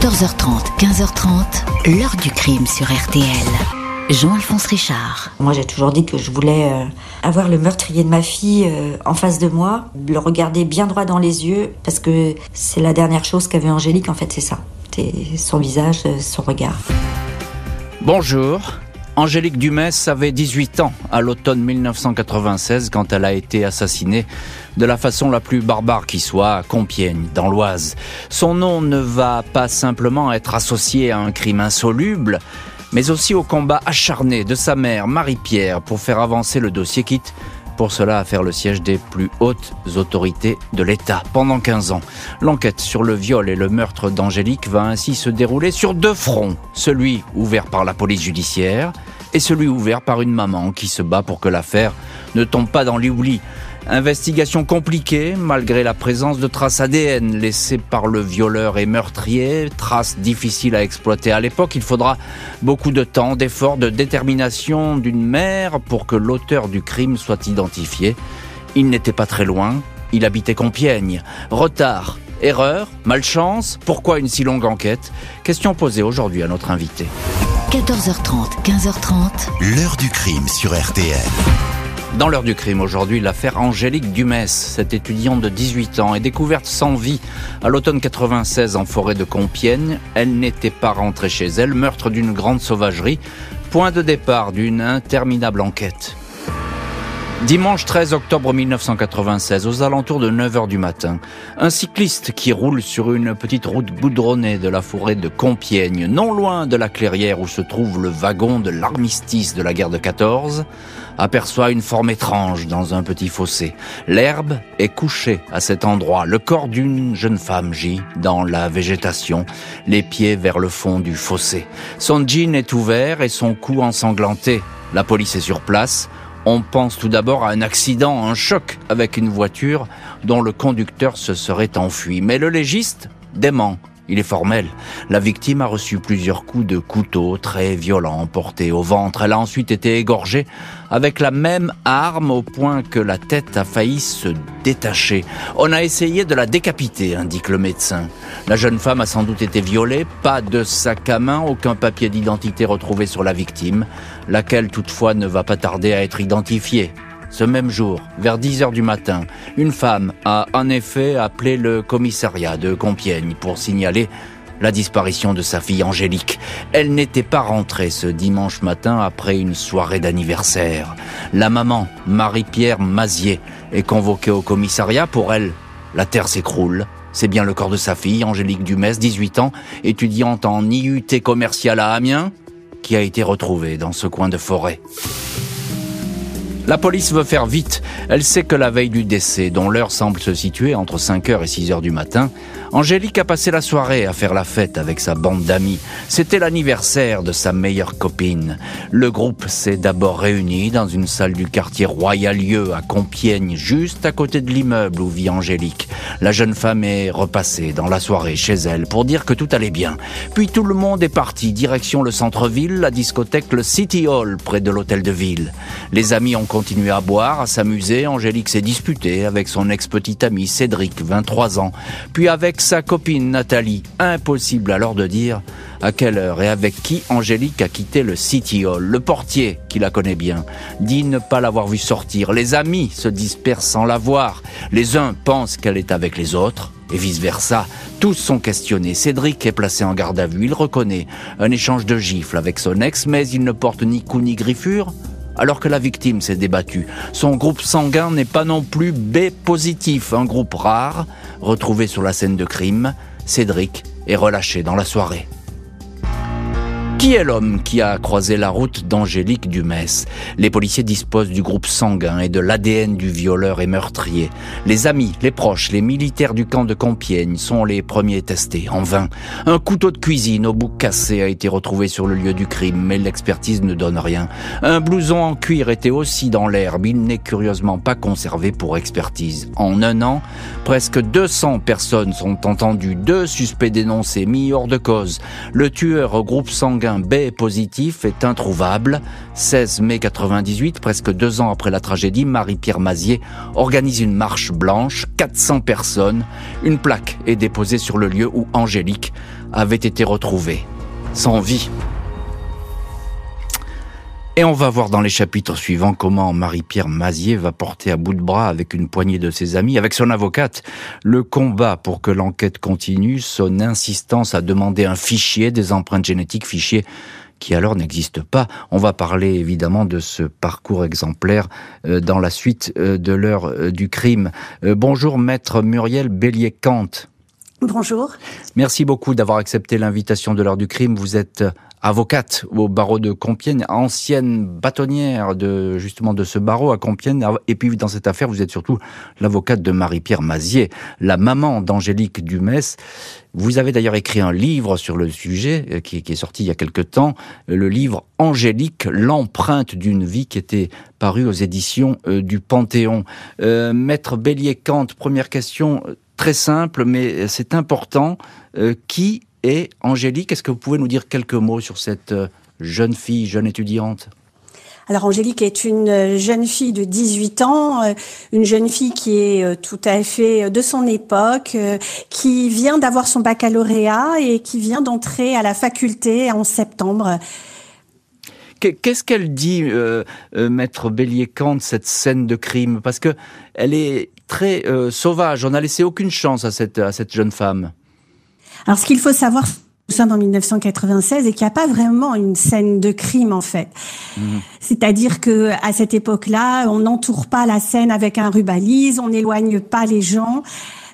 14h30, 15h30, l'heure du crime sur RTL. Jean-Alphonse Richard. Moi, j'ai toujours dit que je voulais euh, avoir le meurtrier de ma fille euh, en face de moi, le regarder bien droit dans les yeux, parce que c'est la dernière chose qu'avait Angélique, en fait, c'est ça. C'est son visage, euh, son regard. Bonjour. Angélique Dumès avait 18 ans à l'automne 1996 quand elle a été assassinée de la façon la plus barbare qui soit à Compiègne, dans l'Oise. Son nom ne va pas simplement être associé à un crime insoluble, mais aussi au combat acharné de sa mère, Marie-Pierre, pour faire avancer le dossier quitte pour cela à faire le siège des plus hautes autorités de l'État pendant 15 ans. L'enquête sur le viol et le meurtre d'Angélique va ainsi se dérouler sur deux fronts, celui ouvert par la police judiciaire et celui ouvert par une maman qui se bat pour que l'affaire ne tombe pas dans l'oubli. Investigation compliquée malgré la présence de traces ADN laissées par le violeur et meurtrier, traces difficiles à exploiter à l'époque. Il faudra beaucoup de temps, d'efforts, de détermination d'une mère pour que l'auteur du crime soit identifié. Il n'était pas très loin, il habitait Compiègne. Retard, erreur, malchance, pourquoi une si longue enquête? Question posée aujourd'hui à notre invité. 14h30, 15h30. L'heure du crime sur RTL. Dans l'heure du crime aujourd'hui, l'affaire Angélique Dumès, cette étudiante de 18 ans, est découverte sans vie à l'automne 96 en forêt de Compiègne. Elle n'était pas rentrée chez elle, meurtre d'une grande sauvagerie, point de départ d'une interminable enquête. Dimanche 13 octobre 1996, aux alentours de 9h du matin, un cycliste qui roule sur une petite route goudronnée de la forêt de Compiègne, non loin de la clairière où se trouve le wagon de l'armistice de la guerre de 14, aperçoit une forme étrange dans un petit fossé. L'herbe est couchée à cet endroit. Le corps d'une jeune femme gît dans la végétation, les pieds vers le fond du fossé. Son jean est ouvert et son cou ensanglanté. La police est sur place. On pense tout d'abord à un accident, un choc avec une voiture dont le conducteur se serait enfui. Mais le légiste dément. Il est formel. La victime a reçu plusieurs coups de couteau très violents portés au ventre. Elle a ensuite été égorgée avec la même arme au point que la tête a failli se détacher. On a essayé de la décapiter, indique le médecin. La jeune femme a sans doute été violée, pas de sac à main, aucun papier d'identité retrouvé sur la victime, laquelle toutefois ne va pas tarder à être identifiée. Ce même jour, vers 10 heures du matin, une femme a en effet appelé le commissariat de Compiègne pour signaler la disparition de sa fille Angélique. Elle n'était pas rentrée ce dimanche matin après une soirée d'anniversaire. La maman, Marie-Pierre Mazier, est convoquée au commissariat. Pour elle, la terre s'écroule. C'est bien le corps de sa fille, Angélique Dumès, 18 ans, étudiante en IUT commercial à Amiens, qui a été retrouvée dans ce coin de forêt. La police veut faire vite. Elle sait que la veille du décès, dont l'heure semble se situer entre 5h et 6h du matin, Angélique a passé la soirée à faire la fête avec sa bande d'amis. C'était l'anniversaire de sa meilleure copine. Le groupe s'est d'abord réuni dans une salle du quartier Royalieu à Compiègne, juste à côté de l'immeuble où vit Angélique. La jeune femme est repassée dans la soirée chez elle pour dire que tout allait bien. Puis tout le monde est parti direction le centre-ville, la discothèque le City Hall près de l'hôtel de ville. Les amis ont continué à boire, à s'amuser. Angélique s'est disputée avec son ex-petit ami Cédric, 23 ans, puis avec sa copine Nathalie. Impossible alors de dire à quelle heure et avec qui Angélique a quitté le City Hall. Le portier, qui la connaît bien, dit ne pas l'avoir vue sortir. Les amis se dispersent sans la voir. Les uns pensent qu'elle est avec les autres. Et vice-versa, tous sont questionnés. Cédric est placé en garde à vue. Il reconnaît un échange de gifles avec son ex, mais il ne porte ni coup ni griffure alors que la victime s'est débattue. Son groupe sanguin n'est pas non plus B positif, un groupe rare, retrouvé sur la scène de crime. Cédric est relâché dans la soirée. Qui est l'homme qui a croisé la route d'Angélique Dumès? Les policiers disposent du groupe sanguin et de l'ADN du violeur et meurtrier. Les amis, les proches, les militaires du camp de Compiègne sont les premiers testés, en vain. Un couteau de cuisine au bout cassé a été retrouvé sur le lieu du crime, mais l'expertise ne donne rien. Un blouson en cuir était aussi dans l'herbe, il n'est curieusement pas conservé pour expertise. En un an, presque 200 personnes sont entendues, deux suspects dénoncés, mis hors de cause. Le tueur au groupe sanguin sanguin B positif est introuvable. 16 mai 98, presque deux ans après la tragédie, Marie-Pierre Mazier organise une marche blanche, 400 personnes. Une plaque est déposée sur le lieu où Angélique avait été retrouvée, sans vie. Et on va voir dans les chapitres suivants comment Marie-Pierre Mazier va porter à bout de bras avec une poignée de ses amis, avec son avocate, le combat pour que l'enquête continue, son insistance à demander un fichier des empreintes génétiques, fichier qui alors n'existe pas. On va parler évidemment de ce parcours exemplaire euh, dans la suite euh, de l'heure euh, du crime. Bonjour maître Muriel Bélier-Kant. Bonjour. Merci beaucoup d'avoir accepté l'invitation de l'heure du crime. Vous êtes avocate au barreau de Compiègne, ancienne bâtonnière de justement de ce barreau à Compiègne. Et puis dans cette affaire, vous êtes surtout l'avocate de Marie-Pierre Mazier, la maman d'Angélique Dumès. Vous avez d'ailleurs écrit un livre sur le sujet euh, qui, est sorti il y a quelque temps, le livre Angélique, l'empreinte d'une vie qui était paru aux éditions euh, du Panthéon. Euh, Maître Bélier-Kant, première question très simple, mais c'est important. qui et Angélique, est-ce que vous pouvez nous dire quelques mots sur cette euh, jeune fille, jeune étudiante? Alors Angélique est une euh, jeune fille de 18 ans, euh, une jeune fille qui est tout à fait de son époque, qui vient d'avoir son baccalauréat et qui vient d'entrer à la faculté en septembre. Qu'est-ce qu'elle dit, maître Bélier-Kant, cette scène de crime? Parce que elle est très sauvage. On n'a laissé aucune chance à cette, à cette jeune femme. Alors, ce qu'il faut savoir, nous sommes en 1996 et qu'il n'y a pas vraiment une scène de crime en fait. Mhm. C'est-à-dire que à cette époque-là, on n'entoure pas la scène avec un rubalise, on n'éloigne pas les gens.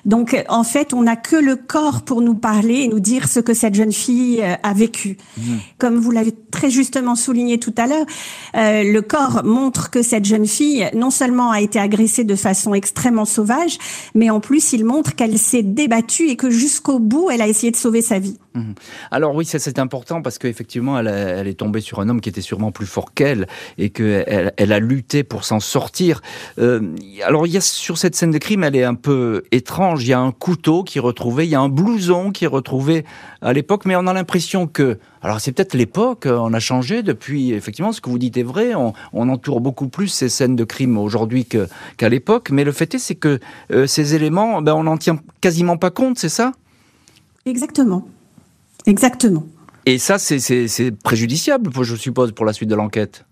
Donc, en fait, on n'a que le corps pour nous parler et nous dire ce que cette jeune fille euh, a vécu. Mmh. Comme vous l'avez très justement souligné tout à l'heure, euh, le corps montre que cette jeune fille, non seulement a été agressée de façon extrêmement sauvage, mais en plus, il montre qu'elle s'est débattue et que jusqu'au bout, elle a essayé de sauver sa vie. Mmh. Alors oui, c'est important parce qu'effectivement, elle, elle, est tombée sur un homme qui était sûrement plus fort qu'elle et qu'elle elle a lutté pour s'en sortir. Euh, alors il y a sur cette scène de crime, elle est un peu étrange il y a un couteau qui est retrouvé, il y a un blouson qui est retrouvé à l'époque, mais on a l'impression que, alors c'est peut-être l'époque, euh, on a changé depuis, effectivement, ce que vous dites est vrai, on, entoure beaucoup plus ces scènes de crime aujourd'hui qu'à l'époque, mais le fait est, c'est que euh, ces éléments, ben, on n'en tient quasiment pas compte, c'est ça? Exactement. Exactement. Et ça, c'est préjudiciable, je suppose, pour la suite de l'enquête?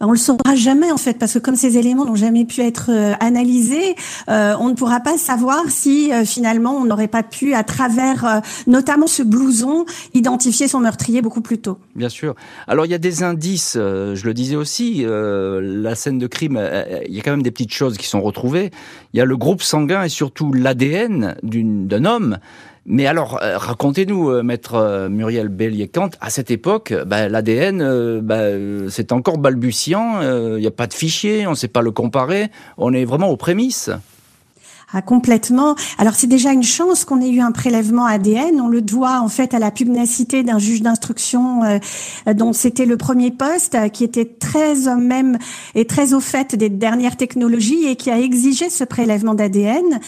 On le saura jamais en fait parce que comme ces éléments n'ont jamais pu être euh, analysés, euh, on ne pourra pas savoir si euh, finalement on n'aurait pas pu à travers notamment ce blouson identifier son meurtrier beaucoup plus tôt. Bien sûr. Alors il y a des indices, je le disais aussi, la scène de crime, il y a quand même des petites choses qui sont retrouvées. Il y a le groupe sanguin et surtout l'ADN d'un homme mais alors, euh, racontez-nous, euh, maître euh, Muriel Bélier-Kant, à cette époque, bah, l'ADN, bah, c'est encore balbutiant, il n'y a pas de fichier, on ne sait pas le comparer, on est vraiment aux prémices. Ah, complètement. Alors c'est déjà une chance qu'on ait eu un prélèvement ADN. On le doit en fait à la pugnacité d'un juge d'instruction dont c'était le premier poste, qui était très même et très au fait des dernières technologies et qui a exigé ce prélèvement d'ADN.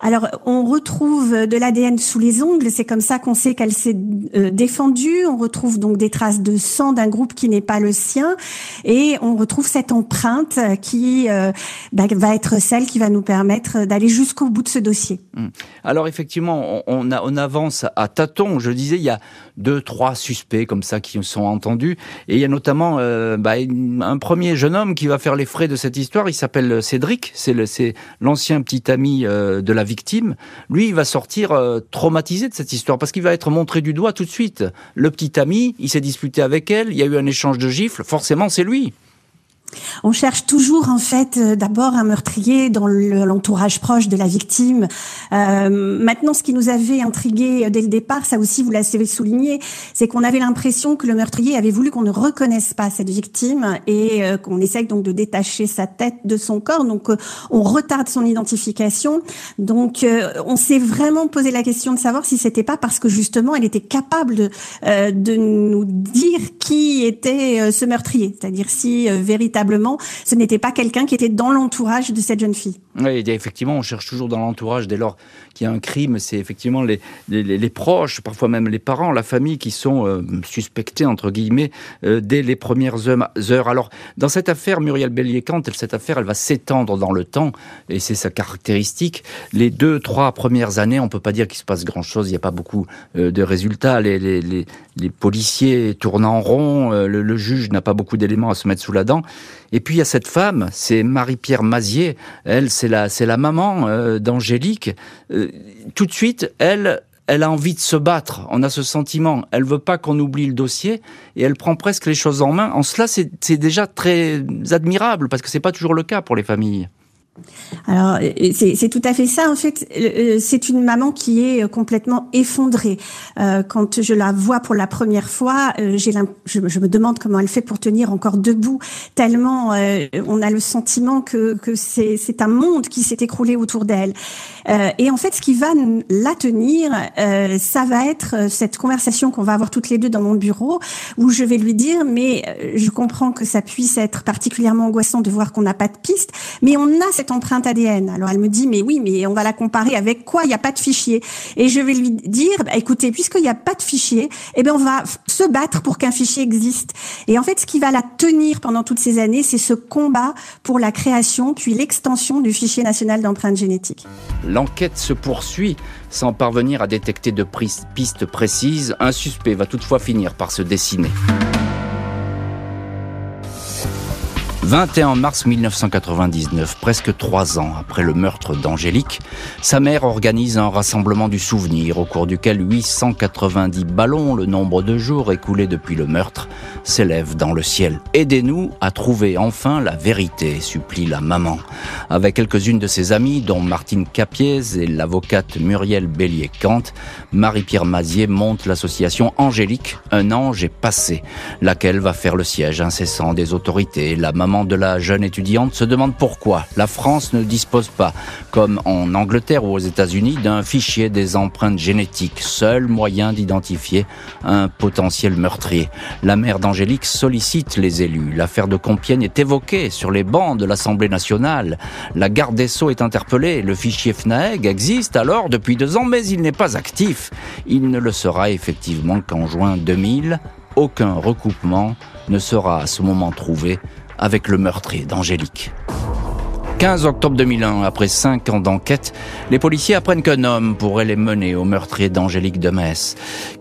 Alors, on retrouve de l'ADN sous les ongles, c'est comme ça qu'on sait qu'elle s'est euh, défendue. On retrouve donc des traces de sang d'un groupe qui n'est pas le sien, et on retrouve cette empreinte qui euh, bah, va être celle qui va nous permettre d'aller jusqu'au bout de ce dossier. Hum. Alors effectivement, on, on avance à tâtons. Je disais, il y a deux, trois suspects comme ça qui sont entendus, et il y a notamment euh, bah, un premier jeune homme qui va faire les frais de cette histoire. Il s'appelle Cédric, c'est l'ancien petit ami de la victime, lui, il va sortir euh, traumatisé de cette histoire parce qu'il va être montré du doigt tout de suite. Le petit ami, il s'est disputé avec elle, il y a eu un échange de gifles, forcément c'est lui. On cherche toujours en fait euh, d'abord un meurtrier dans l'entourage proche de la victime. Euh, maintenant, ce qui nous avait intrigué dès le départ, ça aussi vous l'avez souligné, c'est qu'on avait l'impression que le meurtrier avait voulu qu'on ne reconnaisse pas cette victime et euh, qu'on essaye donc de détacher sa tête de son corps. Donc on retarde son identification. Donc on s'est vraiment posé la question de savoir si c'était pas parce que justement elle était capable de, de nous dire qui était ce meurtrier, c'est-à-dire si véritablement véritablement, ce n'était pas quelqu'un qui était dans l'entourage de cette jeune fille. Oui, effectivement, on cherche toujours dans l'entourage dès lors qu'il y a un crime. C'est effectivement les, proches, parfois même les parents, la famille qui sont euh, suspectés, entre guillemets, euh, dès les premières heures. Alors, dans cette affaire, Muriel Bélier-Kant, cette affaire, elle va s'étendre dans le temps, et c'est sa caractéristique. Les deux, trois premières années, on peut pas dire qu'il se passe grand-chose, il n'y a pas beaucoup euh, de résultats. Les, policiers tournent en rond, le juge n'a pas beaucoup d'éléments à se mettre sous la dent. Et puis il y a cette femme, c'est Marie-Pierre Mazier. Elle, c'est la, c'est la maman euh, d'Angélique. Euh, tout de suite, elle, elle a envie de se battre. On a ce sentiment. Elle veut pas qu'on oublie le dossier et elle prend presque les choses en main. En cela, c'est, déjà très admirable parce que c'est pas toujours le cas pour les familles. Alors c'est tout à fait ça. En fait, euh, c'est une maman qui est complètement effondrée. Euh, quand je la vois pour la première fois, euh, je, me demande comment elle fait pour tenir encore debout. Tellement on a le sentiment que, que c'est un monde qui s'est écroulé autour d'elle. et en fait, ce qui va la tenir, ça va être cette conversation qu'on va avoir toutes les deux dans mon bureau, où je vais lui dire mais je comprends que ça puisse être particulièrement angoissant de voir qu'on n'a pas de piste, mais on a cette empreinte ADN. Alors elle me dit mais oui, mais on va la comparer avec quoi? Il n'y a pas de fichier. Et je vais lui dire bah, écoutez, puisqu'il n'y a pas de fichier, eh bien on va se battre pour qu'un fichier existe. Et en fait, ce qui va la tenir pendant toutes ces années, c'est ce combat pour la création puis l'extension du fichier national d'empreintes génétiques. L'enquête se poursuit sans parvenir à détecter de pistes précises. Un suspect va toutefois finir par se dessiner. 21 mars 1999, presque trois ans après le meurtre d'Angélique, sa mère organise un rassemblement du souvenir au cours duquel 890 ballons, le nombre de jours écoulés depuis le meurtre, s'élèvent dans le ciel. Aidez-nous à trouver enfin la vérité, supplie la maman. Avec quelques-unes de ses amies, dont Martine Capiez et l'avocate Muriel Bélier-Kant, Marie-Pierre Mazier monte l'association Angélique, un ange est passé, laquelle va faire le siège incessant des autorités. La maman de la jeune étudiante se demande pourquoi la France ne dispose pas, comme en Angleterre ou aux États-Unis, d'un fichier des empreintes génétiques, seul moyen d'identifier un potentiel meurtrier. La mère d'Angélique sollicite les élus. L'affaire de Compiègne est évoquée sur les bancs de l'Assemblée nationale. La garde des Sceaux est interpellée. Le fichier FNAEG existe alors depuis deux ans, mais il n'est pas actif. Il ne le sera effectivement qu'en juin 2000. Aucun recoupement ne sera à ce moment trouvé avec le meurtrier d'Angélique. 15 octobre 2001, après 5 ans d'enquête, les policiers apprennent qu'un homme pourrait les mener au meurtrier d'Angélique de Metz.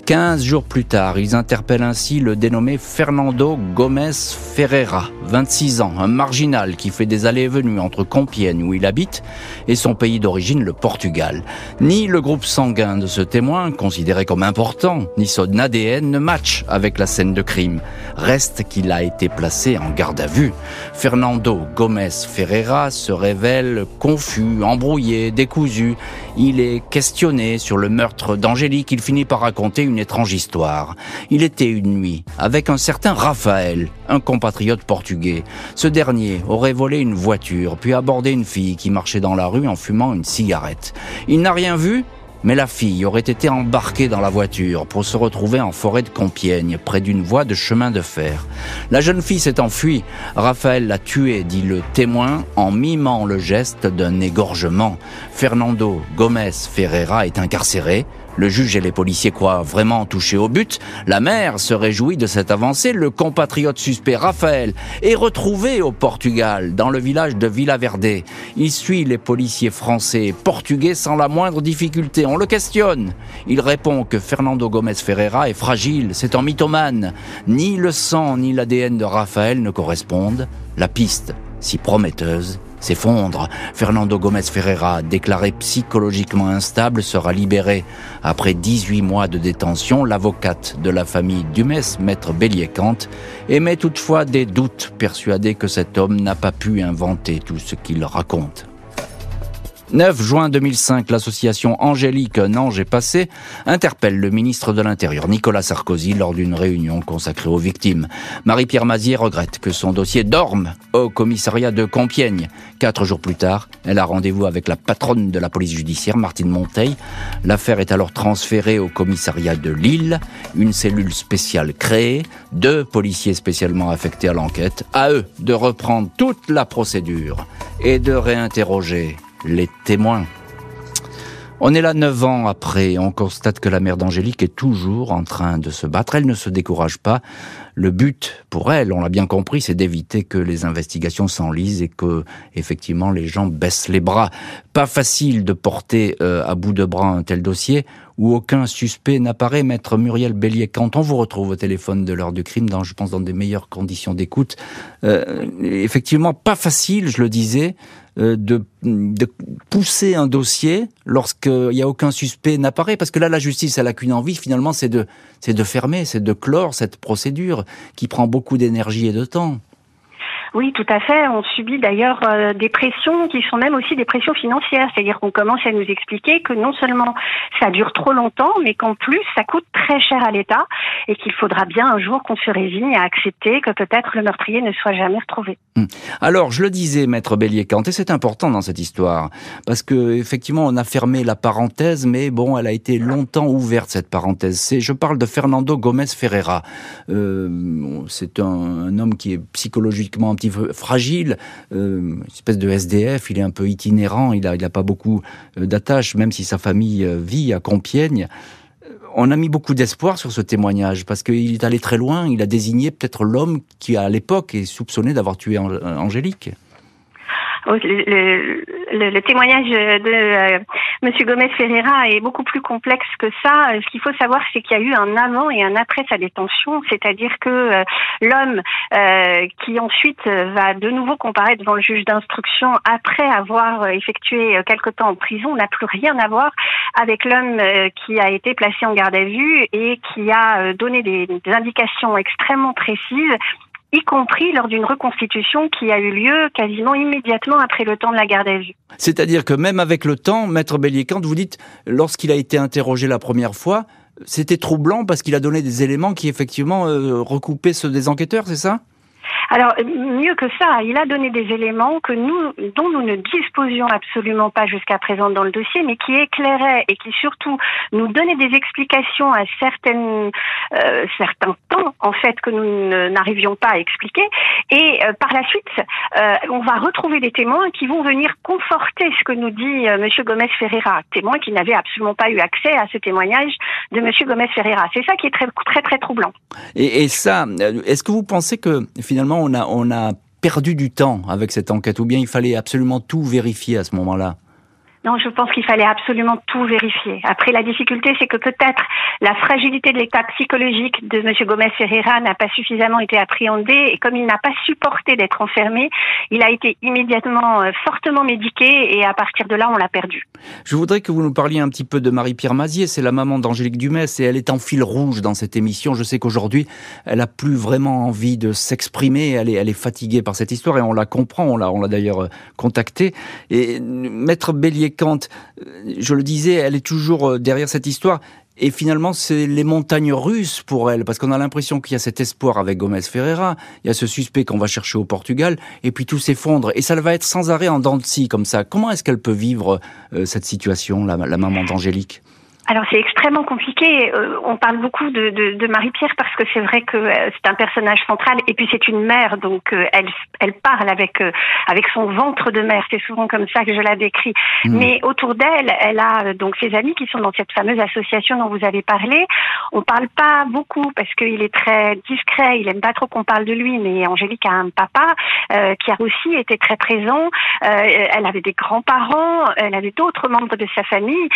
15 jours plus tard, ils interpellent ainsi le dénommé Fernando Gomez Ferreira, 26 ans, un marginal qui fait des allées et venues entre Compiègne où il habite et son pays d'origine, le Portugal. Ni le groupe sanguin de ce témoin, considéré comme important, ni son ADN ne match avec la scène de crime. Reste qu'il a été placé en garde à vue. Fernando Gomez Ferreira se révèle confus, embrouillé, décousu. Il est questionné sur le meurtre d'Angélique. Il finit par raconter une étrange histoire. Il était une nuit avec un certain Raphaël, un compatriote portugais. Ce dernier aurait volé une voiture, puis abordé une fille qui marchait dans la rue en fumant une cigarette. Il n'a rien vu, mais la fille aurait été embarquée dans la voiture pour se retrouver en forêt de Compiègne, près d'une voie de chemin de fer. La jeune fille s'est enfuie. Raphaël l'a tuée, dit le témoin, en mimant le geste d'un égorgement. Fernando Gomez Ferreira est incarcéré. Le juge et les policiers croient vraiment toucher au but. La mère se réjouit de cette avancée. Le compatriote suspect Raphaël est retrouvé au Portugal, dans le village de Villaverde. Il suit les policiers français et portugais sans la moindre difficulté. On le questionne. Il répond que Fernando Gomez Ferreira est fragile, c'est un mythomane. Ni le sang ni l'ADN de Raphaël ne correspondent. La piste, si prometteuse, s'effondre. Fernando Gomez Ferreira, déclaré psychologiquement instable, sera libéré. Après 18 mois de détention, l'avocate de la famille Dumès, maître Bélier-Kant, émet toutefois des doutes, persuadé que cet homme n'a pas pu inventer tout ce qu'il raconte. 9 juin 2005, l'association Angélique Nange est passé interpelle le ministre de l'Intérieur Nicolas Sarkozy lors d'une réunion consacrée aux victimes. Marie-Pierre Mazier regrette que son dossier dorme au commissariat de Compiègne. Quatre jours plus tard, elle a rendez-vous avec la patronne de la police judiciaire, Martine Monteil. L'affaire est alors transférée au commissariat de Lille, une cellule spéciale créée, deux policiers spécialement affectés à l'enquête, à eux de reprendre toute la procédure et de réinterroger les témoins. On est là neuf ans après, on constate que la mère d'Angélique est toujours en train de se battre. Elle ne se décourage pas. Le but pour elle, on l'a bien compris, c'est d'éviter que les investigations s'enlisent et que effectivement les gens baissent les bras. Pas facile de porter euh, à bout de bras un tel dossier où aucun suspect n'apparaît. Maître Muriel Bélier, quand on vous retrouve au téléphone de l'heure du crime, dans, je pense dans des meilleures conditions d'écoute, euh, effectivement pas facile, je le disais. Euh, de, de, pousser un dossier lorsqu'il n'y a aucun suspect n'apparaît Parce que là, la justice, elle a qu'une envie, finalement, c'est de, c'est de fermer, c'est de clore cette procédure qui prend beaucoup d'énergie et de temps. Oui, tout à fait. On subit d'ailleurs euh, des pressions qui sont même aussi des pressions financières. C'est-à-dire qu'on commence à nous expliquer que non seulement ça dure trop longtemps, mais qu'en plus ça coûte très cher à l'État et qu'il faudra bien un jour qu'on se résigne à accepter que peut-être le meurtrier ne soit jamais retrouvé. Hum. Alors, je le disais, maître Bélier-Kant, et c'est important dans cette histoire, parce que effectivement, on a fermé la parenthèse, mais bon, elle a été longtemps ouverte cette parenthèse. Je parle de Fernando Gomez Ferreira. Euh, c'est un, homme qui est psychologiquement fragile, euh, espèce de SDF, il est un peu itinérant, il n'a il a pas beaucoup euh, d'attaches, même si sa famille euh, vit à Compiègne. On a mis beaucoup d'espoir sur ce témoignage parce qu'il est allé très loin. Il a désigné peut-être l'homme qui, à l'époque, est soupçonné d'avoir tué Angélique. Le, le, le, témoignage de euh, Monsieur Gomez Ferreira est beaucoup plus complexe que ça. Ce qu'il faut savoir, c'est qu'il y a eu un avant et un après sa détention, c'est-à-dire que euh, l'homme euh, qui ensuite va de nouveau comparer devant le juge d'instruction après avoir effectué quelque temps en prison n'a plus rien à voir avec l'homme qui a été placé en garde à vue et qui a donné des, des indications extrêmement précises y compris lors d'une reconstitution qui a eu lieu quasiment immédiatement après le temps de la garde à vue. C'est-à-dire que même avec le temps, Maître Bélier, quand vous dites, lorsqu'il a été interrogé la première fois, c'était troublant parce qu'il a donné des éléments qui effectivement euh, recoupaient ceux des enquêteurs, c'est ça? Alors, mieux que ça, il a donné des éléments que nous, dont nous ne disposions absolument pas jusqu'à présent dans le dossier, mais qui éclairaient et qui surtout nous donnaient des explications à certaines, euh, certains temps, en fait, que nous n'arrivions pas à expliquer. Et euh, par la suite, euh, on va retrouver des témoins qui vont venir conforter ce que nous dit Monsieur Gomez Ferreira, témoin qui n'avait absolument pas eu accès à ce témoignage de Monsieur Gomez Ferreira. C'est ça qui est très, très, très troublant. Et ça, est-ce que vous pensez que finalement on a, perdu du temps avec cette enquête, ou bien il fallait absolument tout vérifier à ce moment-là? Non, je pense qu'il fallait absolument tout vérifier. Après, la difficulté, c'est que peut-être la fragilité de l'état psychologique de M. Gomez Ferreira n'a pas suffisamment été appréhendée et comme il n'a pas supporté d'être enfermé, il a été immédiatement euh, fortement médiqué et à partir de là, on l'a perdu. Je voudrais que vous nous parliez un petit peu de Marie-Pierre Mazier. C'est la maman d'Angélique Dumès et elle est en fil rouge dans cette émission. Je sais qu'aujourd'hui, elle a plus vraiment envie de s'exprimer. Elle est, elle est fatiguée par cette histoire et on la comprend. On l'a, on l'a d'ailleurs euh, contactée. Et Maître Bélier quand, euh, je le disais, elle est toujours euh, derrière cette histoire. Et finalement, c'est les montagnes russes pour elle, parce qu'on a l'impression qu'il y a cet espoir avec Gomez Ferreira, il y a ce suspect qu'on va chercher au Portugal, et puis tout s'effondre. Et ça va être sans arrêt en dents de scie, comme ça. Comment est-ce qu'elle peut vivre euh, cette situation, la maman d'Angélique? Alors c'est extrêmement compliqué. Euh, on parle beaucoup de, de, de Marie-Pierre parce que c'est vrai que euh, c'est un personnage central et puis c'est une mère, donc euh, elle, elle parle avec avec son ventre de mère. C'est souvent comme ça que je la décris. Mmh. Mais autour d'elle, elle a donc ses amis qui sont dans cette fameuse association dont vous avez parlé. On parle pas beaucoup parce qu'il est très discret. Il aime pas trop qu'on parle de lui. Mais Angélique a un papa qui a aussi été très présent. elle avait des grands-parents. Elle avait d'autres membres de sa famille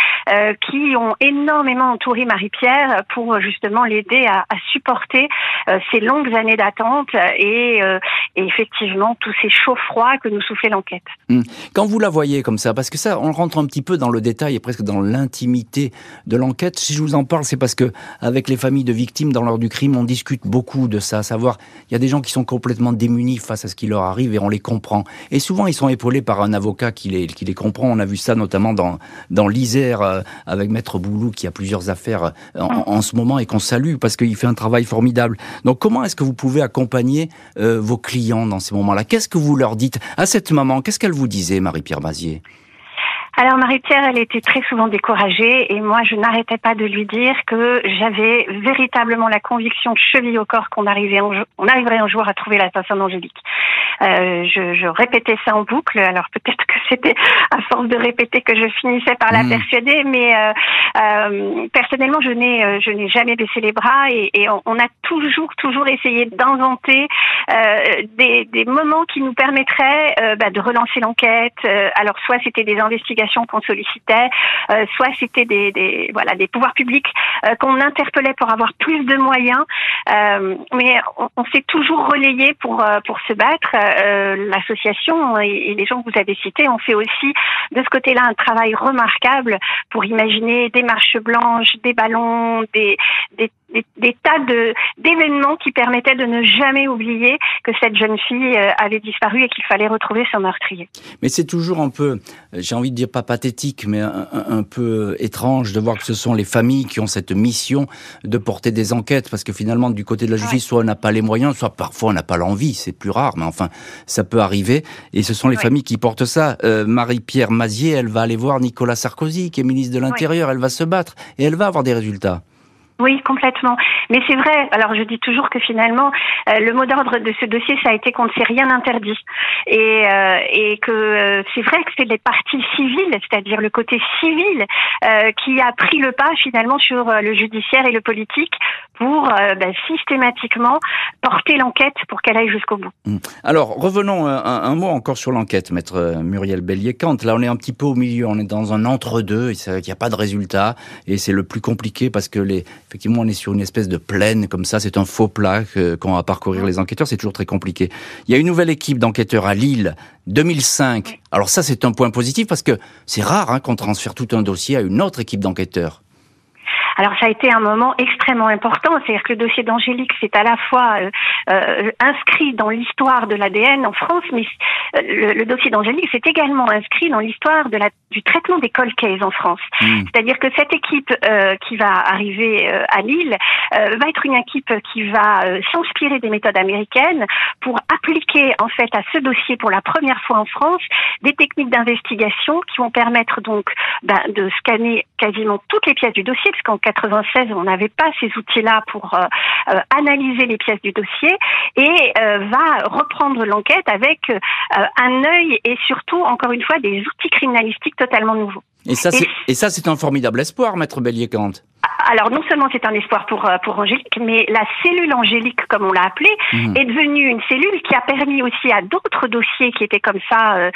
qui ont énormément entouré Marie-Pierre pour justement l'aider à, supporter euh, ces longues années d'attente et, euh, et, effectivement tous ces chauds froids que nous soufflait l'enquête. Hum. Quand vous la voyez comme ça, parce que ça, on rentre un petit peu dans le détail et presque dans l'intimité de l'enquête. Si je vous en parle, c'est parce que avec les familles de victimes dans l'heure du crime, on discute beaucoup de ça, à savoir, il y a des gens qui sont complètement démunis face à ce qui leur arrive et on les comprend. Et souvent, ils sont épaulés par un avocat qui les, comprend. On a vu ça notamment dans, dans l'Isère euh, avec Maître Qui a plusieurs affaires euh, en, ce moment et qu'on salue parce qu'il fait un travail formidable. Donc, comment est-ce que vous pouvez accompagner euh, vos clients dans ces moments-là? Qu'est-ce que vous leur dites à cette maman? Qu'est-ce qu'elle vous disait, Marie-Pierre Mazier? Alors Marie-Pierre, elle était très souvent découragée et moi je n'arrêtais pas de lui dire que j'avais véritablement la conviction cheville au corps qu'on arrivait on arriverait un jour à trouver la personne angélique. Euh, je, je, répétais ça en boucle. Alors peut-être que c'était à force de répéter que je finissais par la hmm. persuader, mais euh, euh, personnellement, je n'ai euh, je n'ai jamais baissé les bras et, et on, a toujours toujours essayé d'inventer euh, des, des, moments qui nous permettraient bah, de relancer l'enquête. alors soit c'était des investigations qu'on sollicitait, soit c'était des, voilà des pouvoirs publics qu'on interpellait pour avoir plus de moyens. mais on, s'est toujours relayé pour pour se battre. Euh, l'association et, les gens que vous avez cités ont fait aussi de ce côté-là un travail remarquable pour imaginer des marches blanches, des ballons, des des, tas de d'événements qui permettaient de ne jamais oublier que cette jeune fille euh, avait disparu et qu'il fallait retrouver son meurtrier. Mais c'est toujours un peu, j'ai envie de dire pas pathétique, mais un, peu étrange de voir que ce sont les familles qui ont cette mission de porter des enquêtes, parce que finalement, du côté de la justice, soit on n'a pas les moyens, soit parfois on n'a pas l'envie, c'est plus rare, mais enfin, ça peut arriver, et ce sont les familles qui portent ça. Euh, Marie-Pierre Mazier, elle va aller voir Nicolas Sarkozy, qui est ministre de l'Intérieur, elle va se battre, et elle va avoir des résultats. Oui, complètement. Mais c'est vrai. Alors je dis toujours que finalement, euh, le mot d'ordre de ce dossier, ça a été qu'on ne s'est rien interdit, et, euh, et que euh, c'est vrai que c'est les parties civiles, c'est-à-dire le côté civil, qui a pris le pas finalement sur le judiciaire et le politique pour ben, systématiquement porter l'enquête pour qu'elle aille jusqu'au bout. Hum. Alors revenons un, mot encore sur l'enquête, maître Muriel Bellier-Kant. Là, on est un petit peu au milieu, on est dans un entre-deux, il n'y a pas de résultat, et c'est le plus compliqué parce que les effectivement, on est sur une espèce de plaine comme ça. C'est un faux plat qu'on va parcourir les enquêteurs. C'est toujours très compliqué. Il y a une nouvelle équipe d'enquêteurs à Lille, 2005. Alors ça, c'est un point positif parce que c'est rare hein, qu'on transfère tout un dossier à une autre équipe d'enquêteurs. Alors ça a été un moment extrêmement important, c'est-à-dire que le dossier d'Angélique c'est à la fois euh, euh, inscrit dans l'histoire de l'ADN en France, mais euh, le, dossier d'Angélique c'est également inscrit dans l'histoire de la, du traitement des cold cases en France. Hmm. C'est-à-dire que cette équipe qui va arriver à Lille va être une équipe qui va s'inspirer des méthodes américaines pour appliquer en fait à ce dossier pour la première fois en France des techniques d'investigation qui vont permettre donc ben, de scanner quasiment toutes les pièces du dossier, qu'en 96, on n'avait pas ces outils-là pour euh, euh, analyser les pièces du dossier et euh, va reprendre l'enquête avec un œil et surtout, encore une fois, des outils criminalistiques totalement nouveaux. Et ça, c'est, et ça, c'est un formidable espoir, maître Bellier-Kant alors non seulement c'est un espoir pour euh, pour Angélique, mais la cellule Angélique, comme on l'a appelée, mhm. est devenue une cellule qui a permis aussi à d'autres dossiers qui étaient comme ça euh,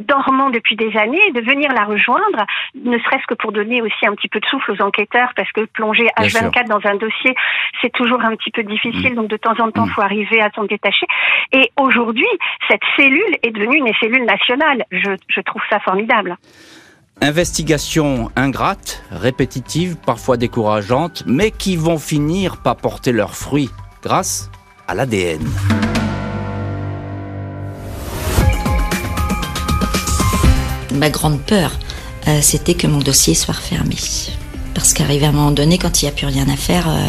dormants depuis des années de venir la rejoindre, ne serait-ce que pour donner aussi un petit peu de souffle aux enquêteurs, parce que plonger H24 dans un dossier, c'est toujours un petit peu difficile, mhm. donc de temps en temps, il mhm. faut arriver à s'en détacher. Et aujourd'hui, cette cellule est devenue une cellule nationale. Je, je trouve ça formidable. Investigations ingrates, répétitives, parfois décourageantes, mais qui vont finir par porter leurs fruits grâce à l'ADN. Ma grande peur, euh, c'était que mon dossier soit refermé. Parce qu'arrivé à un moment donné, quand il n'y a plus rien à faire, euh,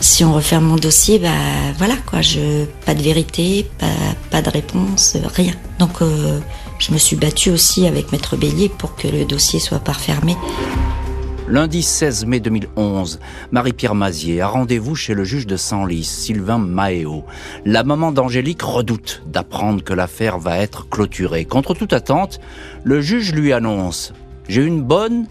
si on referme mon dossier, bah voilà quoi, pas de vérité, pas, de réponse, rien. Donc euh, je me suis battue aussi avec Maître Bélier pour que le dossier soit pas refermé. Lundi 16 mai 2011, Marie-Pierre Mazier a rendez-vous chez le juge de Senlis, Sylvain Maéo. La maman d'Angélique redoute d'apprendre que l'affaire va être clôturée. Contre toute attente, le juge lui annonce J'ai une bonne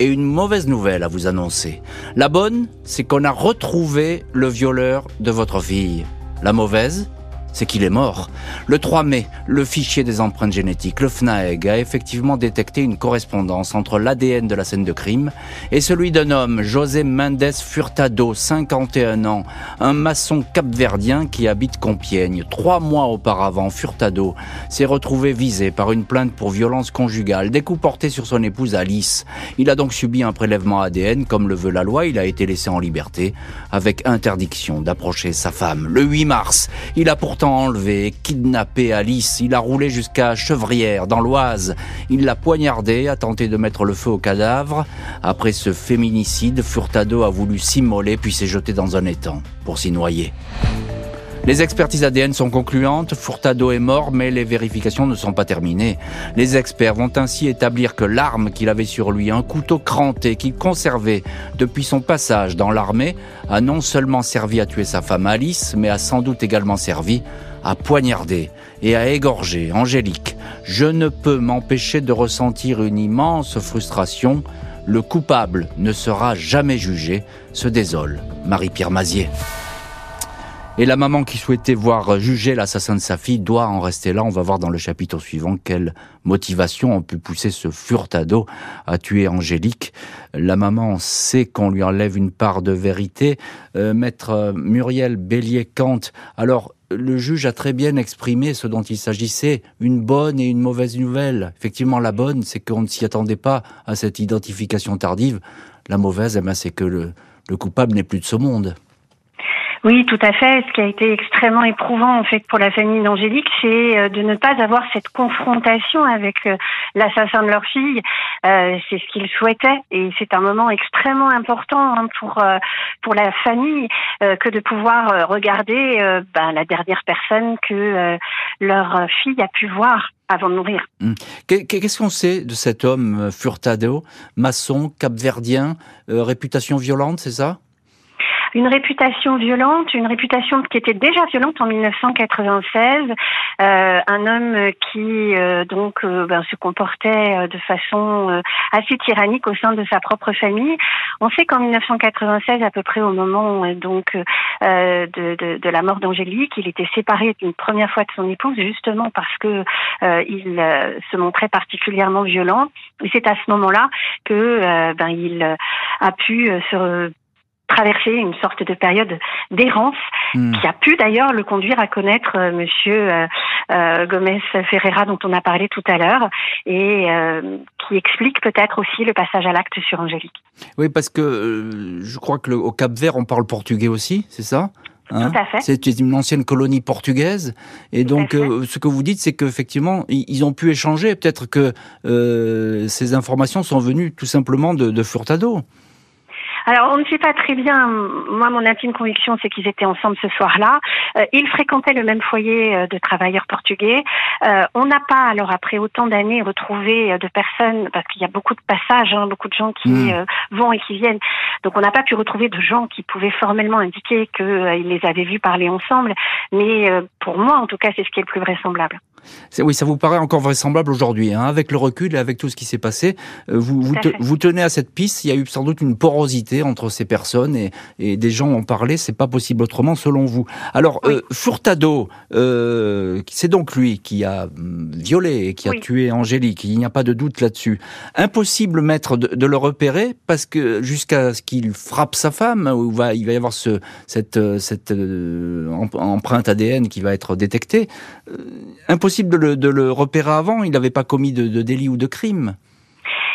et une mauvaise nouvelle à vous annoncer. La bonne, c'est qu'on a retrouvé le violeur de votre fille. La mauvaise, c'est qu'il est mort. Le 3 mai, le fichier des empreintes génétiques, le FNAEG, a effectivement détecté une correspondance entre l'ADN de la scène de crime et celui d'un homme, José Mendes Furtado, 51 ans, un maçon capverdien qui habite Compiègne. Trois mois auparavant, Furtado s'est retrouvé visé par une plainte pour violence conjugale, des coups portés sur son épouse Alice. Il a donc subi un prélèvement ADN comme le veut la loi. Il a été laissé en liberté avec interdiction d'approcher sa femme. Le 8 mars, il a pourtant enlevé, kidnappé Alice. Il a roulé jusqu'à Chevrières, dans l'Oise. Il l'a poignardé, a tenté de mettre le feu au cadavre. Après ce féminicide, Furtado a voulu s'immoler puis s'est jeté dans un étang pour s'y noyer. Les expertises ADN sont concluantes, Furtado est mort, mais les vérifications ne sont pas terminées. Les experts vont ainsi établir que l'arme qu'il avait sur lui, un couteau cranté qu'il conservait depuis son passage dans l'armée, a non seulement servi à tuer sa femme Alice, mais a sans doute également servi à poignarder et à égorger Angélique. Je ne peux m'empêcher de ressentir une immense frustration. Le coupable ne sera jamais jugé, se désole Marie-Pierre Mazier. Et la maman qui souhaitait voir juger l'assassin de sa fille doit en rester là. On va voir dans le chapitre suivant quelle motivation ont pu pousser ce furtado à tuer Angélique. La maman sait qu'on lui enlève une part de vérité. Euh, maître euh, Muriel Bélier-Kant, alors le juge a très bien exprimé ce dont il s'agissait, une bonne et une mauvaise nouvelle. Effectivement, la bonne, c'est qu'on ne s'y attendait pas à cette identification tardive. La mauvaise, eh ben, c'est que le coupable n'est plus de ce monde. Oui, tout à fait. Ce qui a été extrêmement éprouvant en fait pour la famille d'Angélique, c'est euh, de ne pas avoir cette confrontation avec euh, l'assassin de leur fille. Euh, c'est ce qu'ils souhaitaient et c'est un moment extrêmement important hein, pour pour la famille que de pouvoir regarder ben, la dernière personne que leur fille a pu voir avant de mourir. Hum. Qu'est-ce qu'on sait de cet homme Furtado, maçon, capverdien, réputation violente, c'est ça? Une réputation violente, une réputation qui était déjà violente en 1996. Euh, un homme qui euh, donc euh, ben, se comportait de façon assez tyrannique au sein de sa propre famille. On sait qu'en 1996, à peu près au moment donc de, de, de, la mort d'Angélique, il était séparé une première fois de son épouse justement parce que il se montrait particulièrement violent. Et c'est à ce moment-là que ben il a pu se traverser une sorte de période d'errance hmm. qui a pu d'ailleurs le conduire à connaître euh, Monsieur euh, euh, Gomez Ferreira dont on a parlé tout à l'heure et qui explique peut-être aussi le passage à l'acte sur Angélique. Oui, parce que je crois que au Cap Vert on parle portugais aussi, c'est ça? Hein? Tout à fait. C'est une ancienne colonie portugaise, et donc ce que vous dites, c'est qu'effectivement ils ont pu échanger. Peut-être que ces informations sont venues tout simplement de, de Furtado. Alors, on ne sait pas très bien. Moi, mon intime conviction, c'est qu'ils étaient ensemble ce soir-là. Euh, ils fréquentaient le même foyer euh, de travailleurs portugais. Euh, on n'a pas, alors après autant d'années, retrouvé de personnes, parce qu'il y a beaucoup de passages, hein, beaucoup de gens qui hmm. vont et qui viennent. Donc, on n'a pas pu retrouver de gens qui pouvaient formellement indiquer qu'ils les avaient vus parler ensemble. Mais pour moi, en tout cas, c'est ce qui est le plus vraisemblable. Oui, ça vous paraît encore vraisemblable aujourd'hui, hein, avec le recul et avec tout ce qui s'est passé. Euh, vous, vous, tenez à cette piste. Il y a eu sans doute une porosité entre ces personnes et, et des gens ont parlé. C'est pas possible autrement, selon vous. Alors, euh, Furtado, euh, c'est donc lui qui a hum, violé et qui a tué Angélique. Il n'y a pas de doute là-dessus. Impossible, maître, de, le repérer parce que jusqu'à ce qu'il frappe sa femme, où va, il va y avoir ce, cette, cette empreinte ADN qui va être détectée. impossible de le, repérer avant Il n'avait pas commis de, délit ou de crime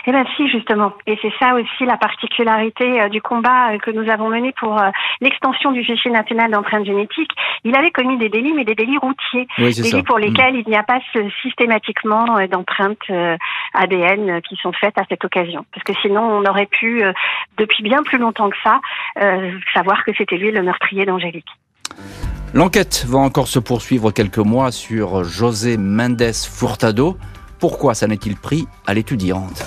eh bien si, justement. Et c'est ça aussi la particularité euh, du combat euh, que nous avons mené pour euh, l'extension du fichier national d'empreintes génétiques. Il avait commis des délits, mais des délits routiers. délits pour mm. lesquels il n'y a pas systématiquement d'empreintes ADN qui sont faites à cette occasion. Parce que sinon, on aurait pu, depuis bien plus longtemps que ça, savoir que c'était lui le meurtrier d'Angélique. L'enquête va encore se poursuivre quelques mois sur José Mendes Furtado. Pourquoi ça n'est-il pris à l'étudiante?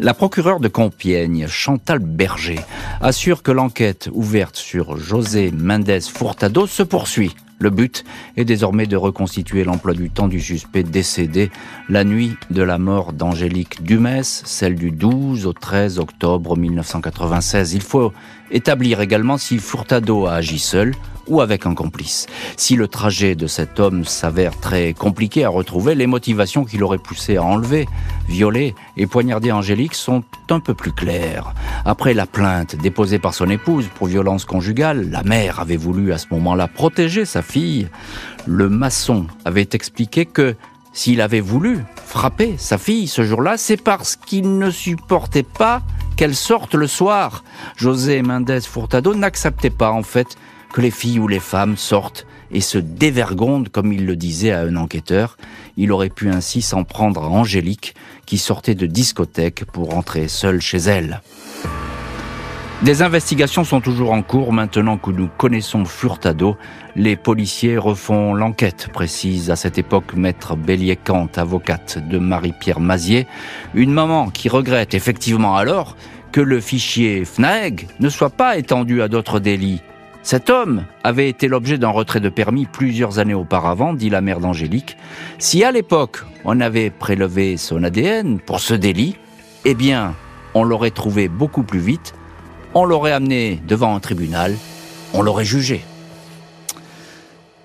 La procureure de Compiègne, Chantal Berger, assure que l'enquête ouverte sur José Mendes Furtado se poursuit. Le but est désormais de reconstituer l'emploi du temps du suspect décédé la nuit de la mort d'Angélique Dumès, celle du 12 au 13 octobre 1996. Il faut Établir également si Furtado a agi seul ou avec un complice. Si le trajet de cet homme s'avère très compliqué à retrouver, les motivations qui l'auraient poussé à enlever, violer et poignarder Angélique sont un peu plus claires. Après la plainte déposée par son épouse pour violence conjugale, la mère avait voulu à ce moment-là protéger sa fille. Le maçon avait expliqué que s'il avait voulu frapper sa fille ce jour-là, c'est parce qu'il ne supportait pas qu'elle sorte le soir. José Mendez Furtado n'acceptait pas en fait que les filles ou les femmes sortent et se dévergondent, comme il le disait à un enquêteur. Il aurait pu ainsi s'en prendre à Angélique, qui sortait de discothèque pour rentrer seule chez elle. Des investigations sont toujours en cours maintenant que nous connaissons Furtado. Les policiers refont l'enquête, précise à cette époque maître Bélier-Kant, avocate de Marie-Pierre Mazier. Une maman qui regrette effectivement alors que le fichier FNAEG ne soit pas étendu à d'autres délits. Cet homme avait été l'objet d'un retrait de permis plusieurs années auparavant, dit la mère d'Angélique. Si à l'époque on avait prélevé son ADN pour ce délit, eh bien, on l'aurait trouvé beaucoup plus vite, on l'aurait amené devant un tribunal, on l'aurait jugé.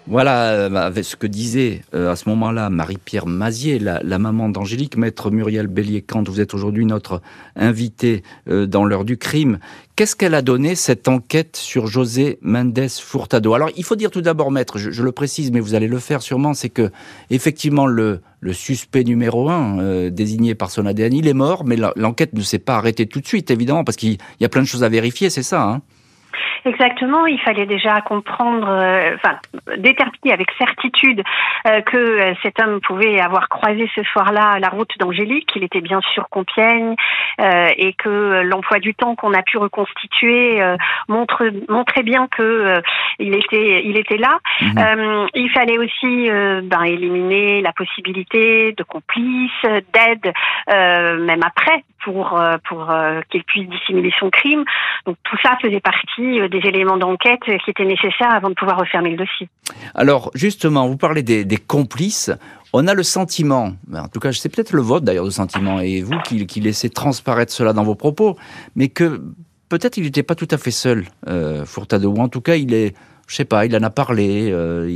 Voilà euh, ce que disait euh, à ce moment-là Marie-Pierre Mazier, la, maman d'Angélique, maître Muriel Bélier-Kant. Vous êtes aujourd'hui notre invité euh, dans l'heure du crime. Qu'est-ce qu'elle a donné cette enquête sur José Mendes Furtado? Alors, il faut dire tout d'abord, maître, je, le précise, mais vous allez le faire sûrement, c'est que effectivement le, suspect numéro un désigné par son ADN, il est mort, mais l'enquête ne s'est pas arrêtée tout de suite, évidemment, parce qu'il y a plein de choses à vérifier, c'est ça. Hein? Exactement, il fallait déjà comprendre, euh, enfin déterminer avec certitude euh, que euh, cet homme pouvait avoir croisé ce soir-là la route d'Angélique, qu'il était bien sûr Compiègne et que l'emploi du temps qu'on a pu reconstituer montre montrait bien que il était il était là. Mhm. il fallait aussi ben, éliminer la possibilité de complices, d'aide, même après pour pour qu'il puisse dissimuler son crime. Donc tout ça faisait partie des éléments d'enquête qui étaient nécessaires avant de pouvoir refermer le dossier. Alors justement, vous parlez des, complices. On a le sentiment, en tout cas c'est peut-être le vote d'ailleurs de sentiment, et vous qui, qui, laissez transparaître cela dans vos propos, mais que peut-être il n'était pas tout à fait seul, euh, Furtado, ou en tout cas il est, je sais pas, il en a parlé. Euh,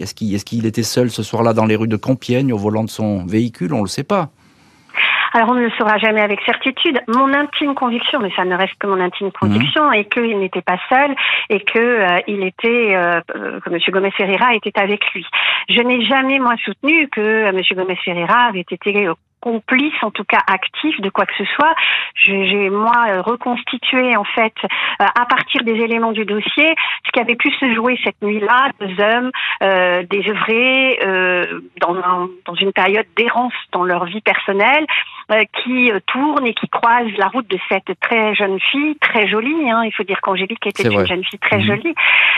est-ce qu'il est qu'il était seul ce soir-là dans les rues de Compiègne au volant de son véhicule On ne le sait pas. Alors on ne le saura jamais avec certitude. Mon intime conviction, mais ça ne reste que mon intime conviction, mhm. est qu'il n'était pas seul et que euh, il était, euh, que M. Gomez Ferreira était avec lui. Je n'ai jamais moi soutenu que euh, M. Gomez Ferreira avait été complice, en tout cas actif de quoi que ce soit. J'ai moi reconstitué en fait à partir des éléments du dossier ce qui avait pu se jouer cette nuit-là, deux hommes euh, désœuvrés dans, dans une période d'errance dans leur vie personnelle euh, qui euh, tourne et qui croise la route de cette très jeune fille, très jolie. Hein, il faut dire qu'Angélique était une jeune fille très mhm. jolie.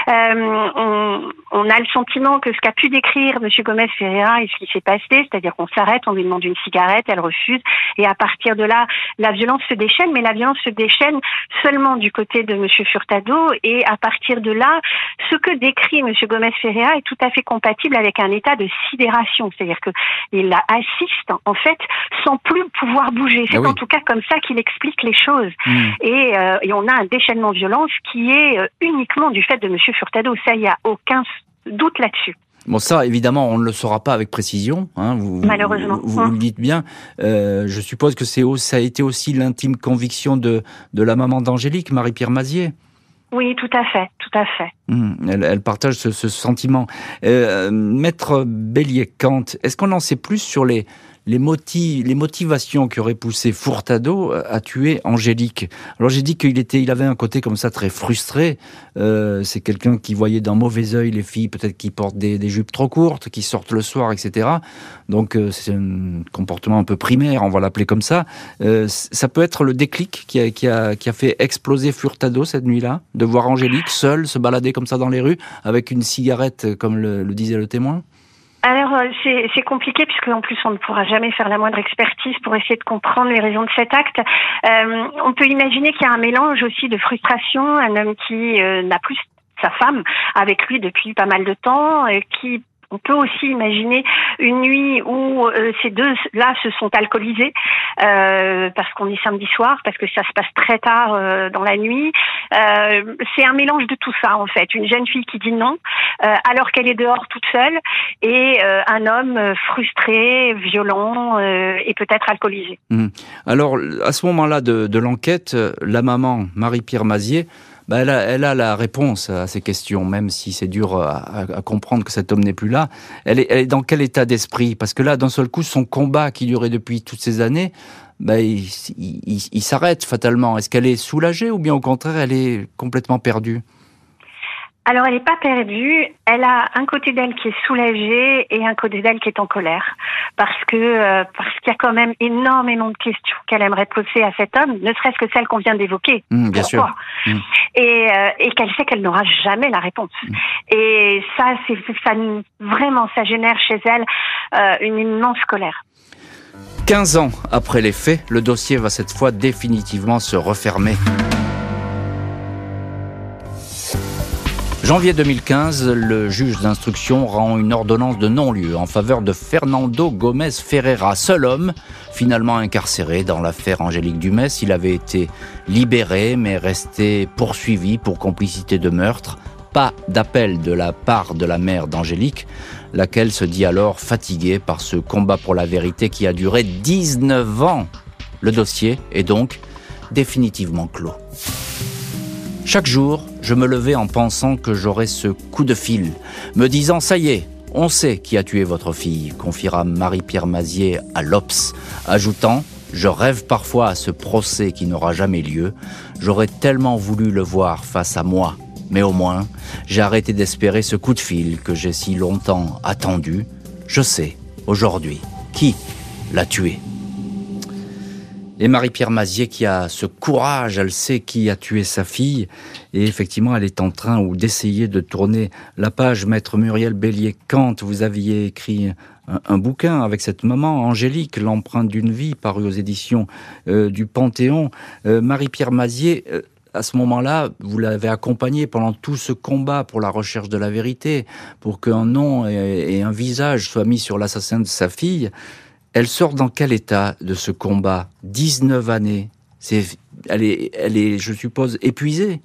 Euh, on, on, a le sentiment que ce qu'a pu décrire Monsieur Gomez Ferreira et ce qui s'est passé, c'est-à-dire qu'on s'arrête, on lui demande une cigarette, elle refuse, et à partir de là, la violence se déchaîne, mais la violence se déchaîne seulement du côté de Monsieur Furtado, et à partir de là, ce que décrit Monsieur Gomez Ferreira est tout à fait compatible avec un état de sidération, c'est-à-dire que il assiste en fait sans plus pouvoir bouger. C'est ah en tout cas comme ça qu'il explique les choses. Hmm. Et, euh, et, on a un déchaînement de violence qui est euh, uniquement du fait de M. Furtado. Ça, il n'y a aucun doute là-dessus. Bon, ça, évidemment, on ne le saura pas avec précision. Hein, vous, Malheureusement. Vous, vous, le dites bien. Euh, je suppose que c'est ça a été aussi l'intime conviction de, de la maman d'Angélique, Marie-Pierre Mazier. Oui, tout à fait, tout à fait. Hmm, elle, elle, partage ce, ce sentiment. Euh, Maître Bélier-Kant, est-ce qu'on en sait plus sur les, les, motifs, les motivations qui auraient poussé Furtado à tuer Angélique. Alors j'ai dit qu'il était, il avait un côté comme ça très frustré. Euh, c'est quelqu'un qui voyait d'un mauvais œil les filles peut-être qui portent des, des, jupes trop courtes, qui sortent le soir, etc. Donc euh, c'est un comportement un peu primaire, on va l'appeler comme ça. Euh, ça peut être le déclic qui a, qui, a, qui a fait exploser Furtado cette nuit-là, de voir Angélique seule se balader comme ça dans les rues avec une cigarette, comme le disait le témoin? Alors euh, c'est compliqué puisque en plus on ne pourra jamais faire la moindre expertise pour essayer de comprendre les raisons de cet acte. Euh, on peut imaginer qu'il y a un mélange aussi de frustration, un homme qui euh, n'a plus sa femme avec lui depuis pas mal de temps, qui On peut aussi imaginer une nuit où euh, ces deux-là se sont alcoolisés euh, parce qu'on est samedi soir, parce que ça se passe très tard euh, dans la nuit. c'est un mélange de tout ça en fait. Une jeune fille qui dit non alors qu'elle est dehors toute seule et un homme frustré, violent et peut-être alcoolisé. Mmh. Alors à ce moment-là de, de l'enquête, la maman Marie-Pierre Mazier bah, elle, a, la réponse à ces questions, même si c'est dur à, comprendre que cet homme n'est plus là. Elle est, dans quel état d'esprit? Parce que là, d'un seul coup, son combat qui durait depuis toutes ces années, bah, il, il s'arrête fatalement. Est-ce qu'elle est soulagée ou bien au contraire, elle est complètement perdue? Alors, elle n'est pas perdue. Elle a un côté d'elle qui est soulagé et un côté d'elle qui est en colère, parce que euh, parce qu'il y a quand même énormément de questions qu'elle aimerait poser à cet homme, ne serait-ce que celles qu'on vient d'évoquer. Mmh, bien sûr. Mmh. Et, euh, et qu'elle sait qu'elle n'aura jamais la réponse. Mmh. Et ça, c'est ça vraiment, ça génère chez elle euh, une immense colère. 15 ans après les faits, le dossier va cette fois définitivement se refermer. Janvier 2015, le juge d'instruction rend une ordonnance de non-lieu en faveur de Fernando Gomez Ferreira, seul homme finalement incarcéré dans l'affaire Angélique Dumès. Il avait été libéré mais resté poursuivi pour complicité de meurtre. Pas d'appel de la part de la mère d'Angélique, laquelle se dit alors fatiguée par ce combat pour la vérité qui a duré 19 ans. Le dossier est donc définitivement clos. Chaque jour, je me levais en pensant que j'aurais ce coup de fil, me disant ça y est, on sait qui a tué votre fille, confiera Marie-Pierre Mazier à l'Obs, ajoutant je rêve parfois à ce procès qui n'aura jamais lieu. J'aurais tellement voulu le voir face à moi. Mais au moins, j'ai arrêté d'espérer ce coup de fil que j'ai si longtemps attendu. Je sais, aujourd'hui, qui l'a tué. Et Marie-Pierre Mazier qui a ce courage, elle sait qui a tué sa fille. Et effectivement, elle est en train ou d'essayer de tourner la page. Maître Muriel Bélier-Kant, vous aviez écrit un, bouquin avec cette maman, Angélique, l'empreinte d'une vie, paru aux éditions euh, du Panthéon. Euh, Marie-Pierre Mazier, euh, à ce moment-là, vous l'avez accompagnée pendant tout ce combat pour la recherche de la vérité, pour qu'un nom et un visage soient mis sur l'assassin de sa fille. Elle sort dans quel état de ce combat? 19 années. C'est, elle est, elle est, je suppose, épuisée?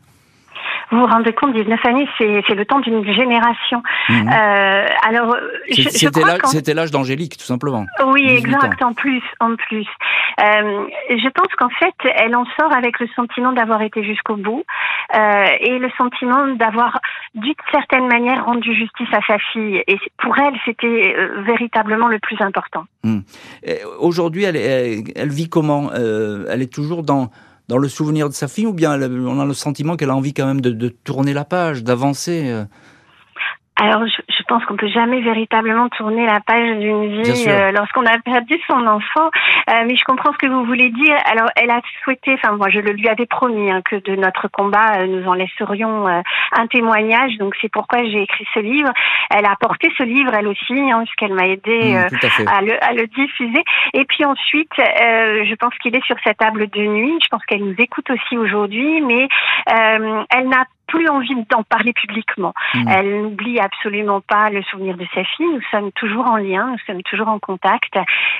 Vous vous rendez compte, 19 années, c'est le temps d'une génération. Mhm. Euh, alors, c'était l'âge d'Angélique, tout simplement. Oui, exact, en plus, en plus. Euh, je pense qu'en fait, elle en sort avec le sentiment d'avoir été jusqu'au bout euh, et le sentiment d'avoir, d'une certaine manière, rendu justice à sa fille. Et pour elle, c'était euh, véritablement le plus important. Hmm. Aujourd'hui, elle, elle, vit comment? Elle est toujours dans dans le souvenir de sa fille ou bien on a le sentiment qu'elle a envie quand même de, tourner la page, d'avancer euh? Pense qu'on peut jamais véritablement tourner la page d'une vie euh, lorsqu'on a perdu son enfant. Euh, mais je comprends ce que vous voulez dire. Alors, elle a souhaité, enfin moi, je le lui avais promis hein, que de notre combat, nous en laisserions un témoignage. Donc, c'est pourquoi j'ai écrit ce livre. Elle a apporté ce livre, elle aussi, hein, puisqu'elle m'a aidé mmh, à, le, à, le, diffuser. Et puis ensuite, je pense qu'il est sur cette table de nuit. Je pense qu'elle nous écoute aussi aujourd'hui, mais elle n'a plus envie d'en parler publiquement. Mmh. Elle n'oublie absolument pas le souvenir de sa fille. Nous sommes toujours en lien, nous sommes toujours en contact,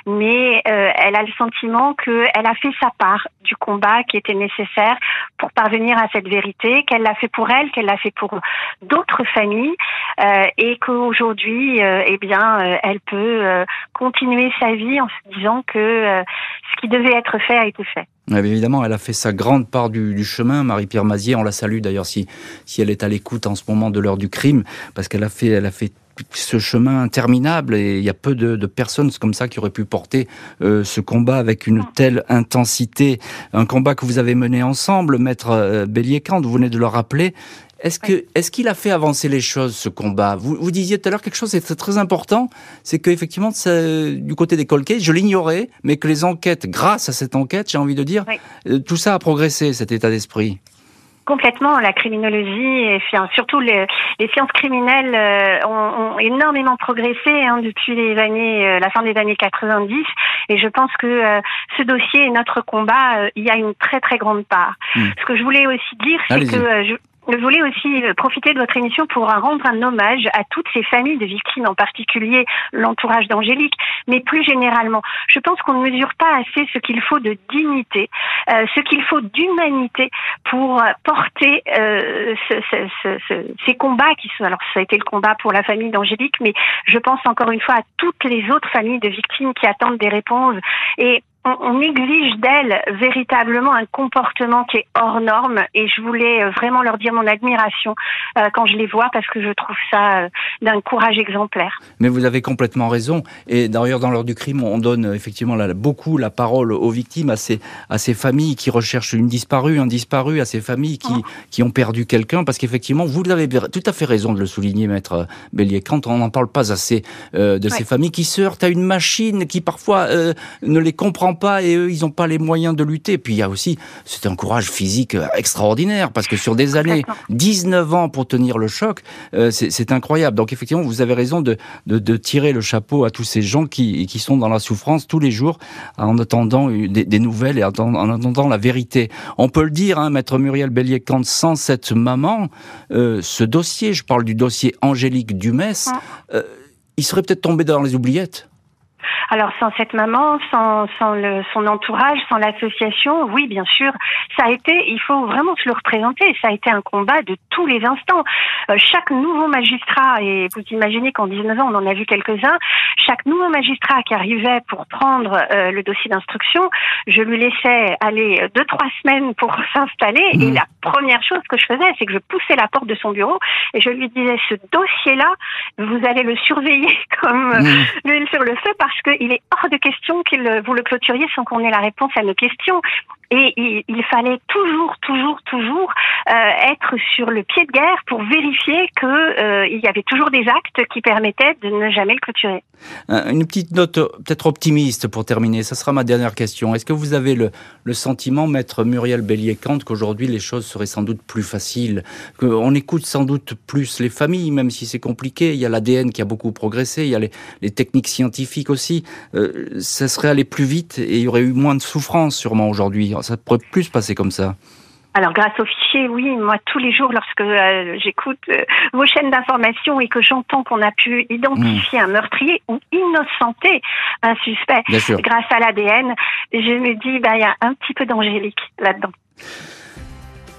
mais euh, elle a le sentiment qu'elle a fait sa part du combat qui était nécessaire pour parvenir à cette vérité, qu'elle l'a fait pour elle, qu'elle l'a fait pour d'autres familles, euh, et qu'aujourd'hui, euh, eh bien, euh, elle peut euh, continuer sa vie en se disant que ce qui devait être fait a été fait. Évidemment, elle a fait sa grande part du, du chemin. Marie-Pierre Mazier, on la salue d'ailleurs si, si elle est à l'écoute en ce moment de l'heure du crime, parce qu'elle a fait, elle a fait ce chemin interminable et il y a peu de, de personnes comme ça qui auraient pu porter euh, ce combat avec une telle intensité. Un combat que vous avez mené ensemble, maître euh, Bélier-Kant, vous venez de le rappeler. Est-ce que est-ce qu'il a fait avancer les choses ce combat? Vous, vous disiez tout à l'heure quelque chose c'est très important, c'est qu'effectivement du côté des colquets, je l'ignorais, mais que les enquêtes, grâce à cette enquête, j'ai envie de dire, euh, tout ça a progressé cet état d'esprit. Complètement, la criminologie et surtout les, les sciences criminelles euh, ont, ont, énormément progressé hein, depuis les années, euh, la fin des années 90. Et je pense que euh, ce dossier et notre combat, il y a une très très grande part. Hmm. Ce que je voulais aussi dire, c'est que je, je voulais aussi euh, profiter de votre émission pour rendre un hommage à toutes ces familles de victimes, en particulier l'entourage d'Angélique, mais plus généralement. Je pense qu'on ne mesure pas assez ce qu'il faut de dignité, euh, ce qu'il faut d'humanité pour porter euh, ce, ce, ce, ces combats qui sont. Alors, ça a été le combat pour la famille d'Angélique, mais je pense encore une fois à toutes les autres familles de victimes qui attendent des réponses. Et on, exige d'elles véritablement un comportement qui est hors norme et je voulais euh, vraiment leur dire mon admiration euh, quand je les vois parce que je trouve ça euh, d'un courage exemplaire. Mais vous avez complètement raison et d'ailleurs dans l'heure du crime on donne effectivement beaucoup la parole aux victimes, à ces, à ces familles qui recherchent une disparue, un disparu, à ces familles qui, qui ont perdu quelqu'un parce qu'effectivement vous avez tout à fait raison de le souligner maître Bélier quand on n'en parle pas assez de ces familles qui se heurtent à une machine qui parfois ne les comprend pas et eux, ils n'ont pas les moyens de lutter. Et puis il y a aussi, c'est un courage physique euh, extraordinaire parce que sur des années, 19 ans pour tenir le choc, euh, c'est incroyable. Donc effectivement, vous avez raison de, de, tirer le chapeau à tous ces gens qui, qui sont dans la souffrance tous les jours en attendant des, nouvelles et en attendant la vérité. On peut le dire, hein, maître Muriel Bélier-Kant, sans cette maman, euh, ce dossier, je parle du dossier Angélique Dumès, il serait peut-être tombé dans les oubliettes. Alors sans cette maman, sans, sans le, son entourage, sans l'association, oui, bien sûr, ça a été, il faut vraiment se le représenter, ça a été un combat de tous les instants. Euh, chaque nouveau magistrat, et vous imaginez qu'en 19 ans, on en a vu quelques-uns, chaque nouveau magistrat qui arrivait pour prendre euh, le dossier d'instruction, je lui laissais aller deux, trois semaines pour s'installer, et mmh. la première chose que je faisais, c'est que je poussais la porte de son bureau, et je lui disais, ce dossier-là, vous allez le surveiller comme mmh. l'huile sur le feu, parce qu'il est hors de question qu'il vous le clôturiez sans qu'on ait la réponse à nos questions. Et il, fallait toujours, toujours, toujours euh, être sur le pied de guerre pour vérifier qu'il euh, y avait toujours des actes qui permettaient de ne jamais le clôturer. Euh, une petite note peut-être optimiste pour terminer, ça sera ma dernière question. Est-ce que vous avez le, le sentiment, maître Muriel Bélier-Kant, qu'aujourd'hui les choses seraient sans doute plus faciles, qu'on écoute sans doute plus les familles, même si c'est compliqué, il y a l'ADN qui a beaucoup progressé, il y a les, les techniques scientifiques aussi, ça serait allé plus vite et il y aurait eu moins de souffrance sûrement aujourd'hui ça pourrait plus se passer comme ça. Alors grâce aux fichiers, oui, moi tous les jours lorsque euh, j'écoute euh, vos chaînes d'information et que j'entends qu'on a pu identifier un meurtrier ou innocenter un suspect grâce à l'ADN, je me dis bah il y a un petit peu d'angélique là-dedans.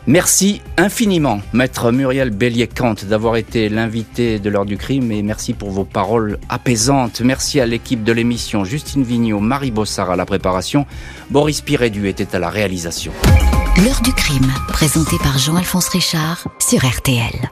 Merci infiniment, maître Muriel Bélier-Kant, d'avoir été l'invité de l'heure du crime et merci pour vos paroles apaisantes. Merci à l'équipe de l'émission, Justine Vignot, Marie Bossard à la préparation, Boris Pirédu était à la réalisation. L'heure du crime, présenté par Jean-Alphonse Richard sur RTL.